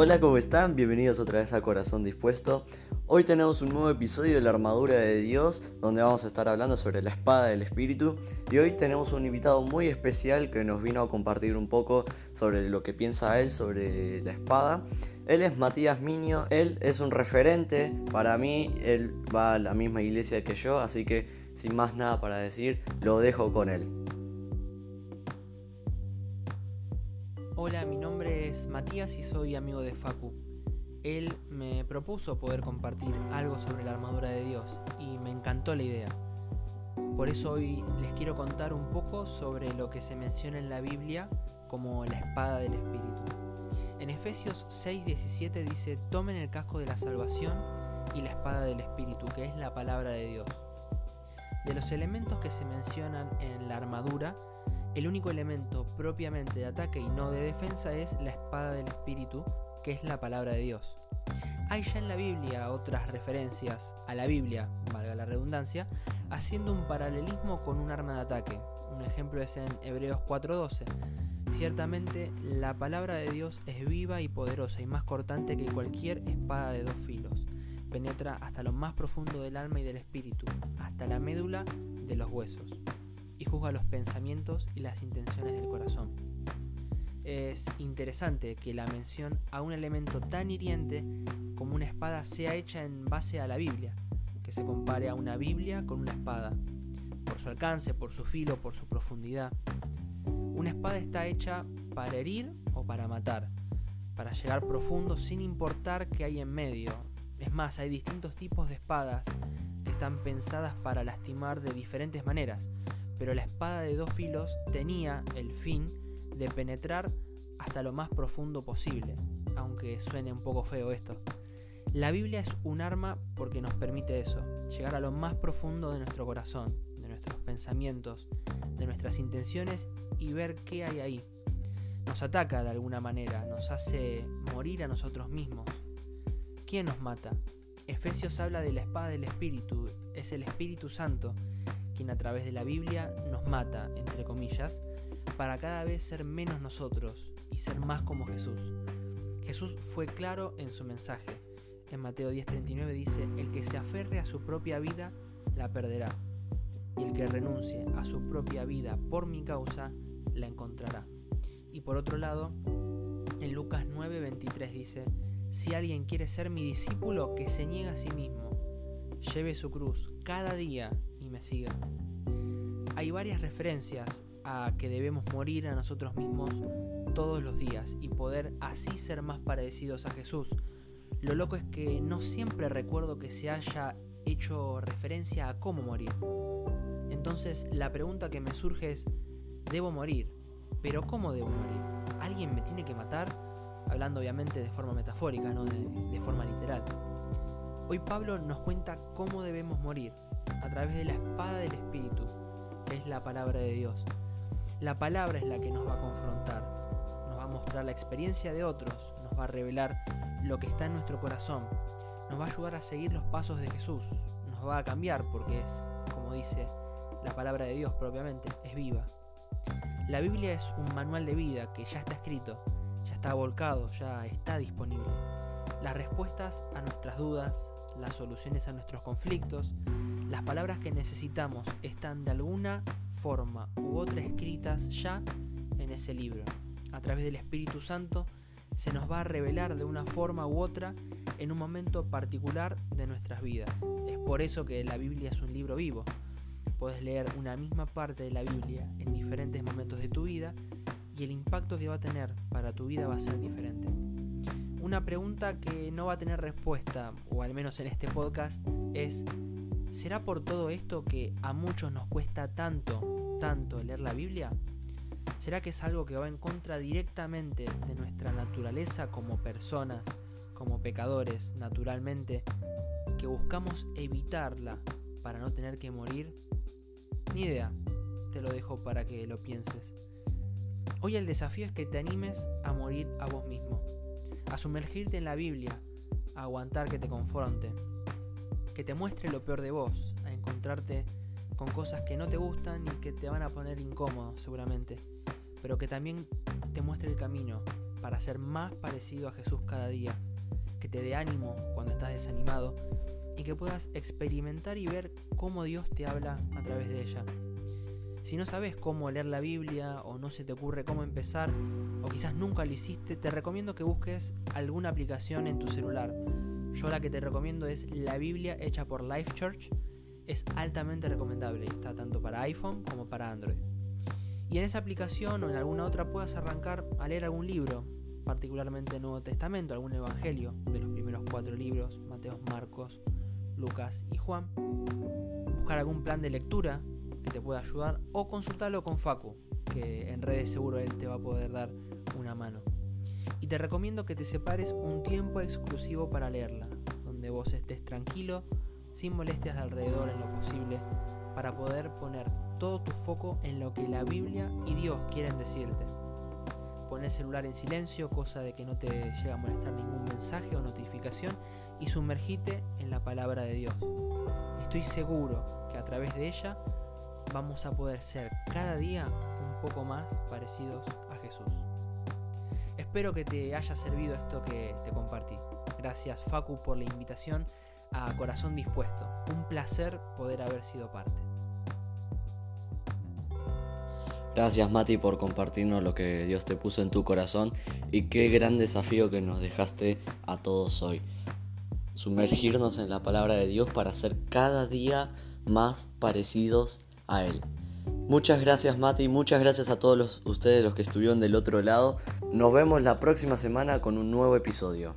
Hola, ¿cómo están? Bienvenidos otra vez a Corazón Dispuesto. Hoy tenemos un nuevo episodio de la Armadura de Dios, donde vamos a estar hablando sobre la espada del Espíritu. Y hoy tenemos un invitado muy especial que nos vino a compartir un poco sobre lo que piensa él sobre la espada. Él es Matías Miño, él es un referente para mí, él va a la misma iglesia que yo, así que sin más nada para decir, lo dejo con él. Hola, mi nombre es Matías y soy amigo de Facu. Él me propuso poder compartir algo sobre la armadura de Dios y me encantó la idea. Por eso hoy les quiero contar un poco sobre lo que se menciona en la Biblia como la espada del Espíritu. En Efesios 6:17 dice, tomen el casco de la salvación y la espada del Espíritu, que es la palabra de Dios. De los elementos que se mencionan en la armadura, el único elemento propiamente de ataque y no de defensa es la espada del Espíritu, que es la palabra de Dios. Hay ya en la Biblia otras referencias a la Biblia, valga la redundancia, haciendo un paralelismo con un arma de ataque. Un ejemplo es en Hebreos 4:12. Ciertamente la palabra de Dios es viva y poderosa y más cortante que cualquier espada de dos filos. Penetra hasta lo más profundo del alma y del espíritu, hasta la médula de los huesos juzga los pensamientos y las intenciones del corazón. Es interesante que la mención a un elemento tan hiriente como una espada sea hecha en base a la Biblia, que se compare a una Biblia con una espada, por su alcance, por su filo, por su profundidad. Una espada está hecha para herir o para matar, para llegar profundo sin importar qué hay en medio. Es más, hay distintos tipos de espadas que están pensadas para lastimar de diferentes maneras, pero la espada de dos filos tenía el fin de penetrar hasta lo más profundo posible, aunque suene un poco feo esto. La Biblia es un arma porque nos permite eso, llegar a lo más profundo de nuestro corazón, de nuestros pensamientos, de nuestras intenciones y ver qué hay ahí. Nos ataca de alguna manera, nos hace morir a nosotros mismos. ¿Quién nos mata? Efesios habla de la espada del Espíritu, es el Espíritu Santo quien a través de la Biblia nos mata, entre comillas, para cada vez ser menos nosotros y ser más como Jesús. Jesús fue claro en su mensaje. En Mateo 10:39 dice, el que se aferre a su propia vida, la perderá. Y el que renuncie a su propia vida por mi causa, la encontrará. Y por otro lado, en Lucas 9:23 dice, si alguien quiere ser mi discípulo, que se niegue a sí mismo, lleve su cruz cada día y me siga. Hay varias referencias a que debemos morir a nosotros mismos todos los días y poder así ser más parecidos a Jesús. Lo loco es que no siempre recuerdo que se haya hecho referencia a cómo morir. Entonces la pregunta que me surge es, ¿debo morir? ¿Pero cómo debo morir? ¿Alguien me tiene que matar? Hablando obviamente de forma metafórica, no de, de forma literal. Hoy Pablo nos cuenta cómo debemos morir, a través de la espada del Espíritu, que es la palabra de Dios. La palabra es la que nos va a confrontar, nos va a mostrar la experiencia de otros, nos va a revelar lo que está en nuestro corazón, nos va a ayudar a seguir los pasos de Jesús, nos va a cambiar porque es, como dice la palabra de Dios propiamente, es viva. La Biblia es un manual de vida que ya está escrito, ya está volcado, ya está disponible. Las respuestas a nuestras dudas, las soluciones a nuestros conflictos, las palabras que necesitamos están de alguna forma u otra escritas ya en ese libro. A través del Espíritu Santo se nos va a revelar de una forma u otra en un momento particular de nuestras vidas. Es por eso que la Biblia es un libro vivo. Puedes leer una misma parte de la Biblia en diferentes momentos de tu vida y el impacto que va a tener para tu vida va a ser diferente. Una pregunta que no va a tener respuesta, o al menos en este podcast, es, ¿será por todo esto que a muchos nos cuesta tanto, tanto leer la Biblia? ¿Será que es algo que va en contra directamente de nuestra naturaleza como personas, como pecadores, naturalmente, que buscamos evitarla para no tener que morir? Ni idea, te lo dejo para que lo pienses. Hoy el desafío es que te animes a morir a vos mismo a sumergirte en la Biblia, a aguantar que te confronte, que te muestre lo peor de vos, a encontrarte con cosas que no te gustan y que te van a poner incómodo seguramente, pero que también te muestre el camino, para ser más parecido a Jesús cada día, que te dé ánimo cuando estás desanimado y que puedas experimentar y ver cómo Dios te habla a través de ella. Si no sabes cómo leer la Biblia o no se te ocurre cómo empezar o quizás nunca lo hiciste, te recomiendo que busques alguna aplicación en tu celular. Yo la que te recomiendo es la Biblia hecha por Life Church. Es altamente recomendable y está tanto para iPhone como para Android. Y en esa aplicación o en alguna otra puedas arrancar a leer algún libro, particularmente el Nuevo Testamento, algún evangelio de los primeros cuatro libros, Mateo, Marcos, Lucas y Juan. Buscar algún plan de lectura que te pueda ayudar o consultarlo con Facu, que en redes seguro él te va a poder dar una mano. Te recomiendo que te separes un tiempo exclusivo para leerla, donde vos estés tranquilo, sin molestias de alrededor en lo posible, para poder poner todo tu foco en lo que la Biblia y Dios quieren decirte. Pon el celular en silencio, cosa de que no te llegue a molestar ningún mensaje o notificación, y sumergite en la palabra de Dios. Estoy seguro que a través de ella vamos a poder ser cada día un poco más parecidos a Jesús. Espero que te haya servido esto que te compartí. Gracias Facu por la invitación a Corazón Dispuesto. Un placer poder haber sido parte. Gracias Mati por compartirnos lo que Dios te puso en tu corazón y qué gran desafío que nos dejaste a todos hoy. Sumergirnos en la palabra de Dios para ser cada día más parecidos a Él. Muchas gracias Mati, muchas gracias a todos ustedes los que estuvieron del otro lado. Nos vemos la próxima semana con un nuevo episodio.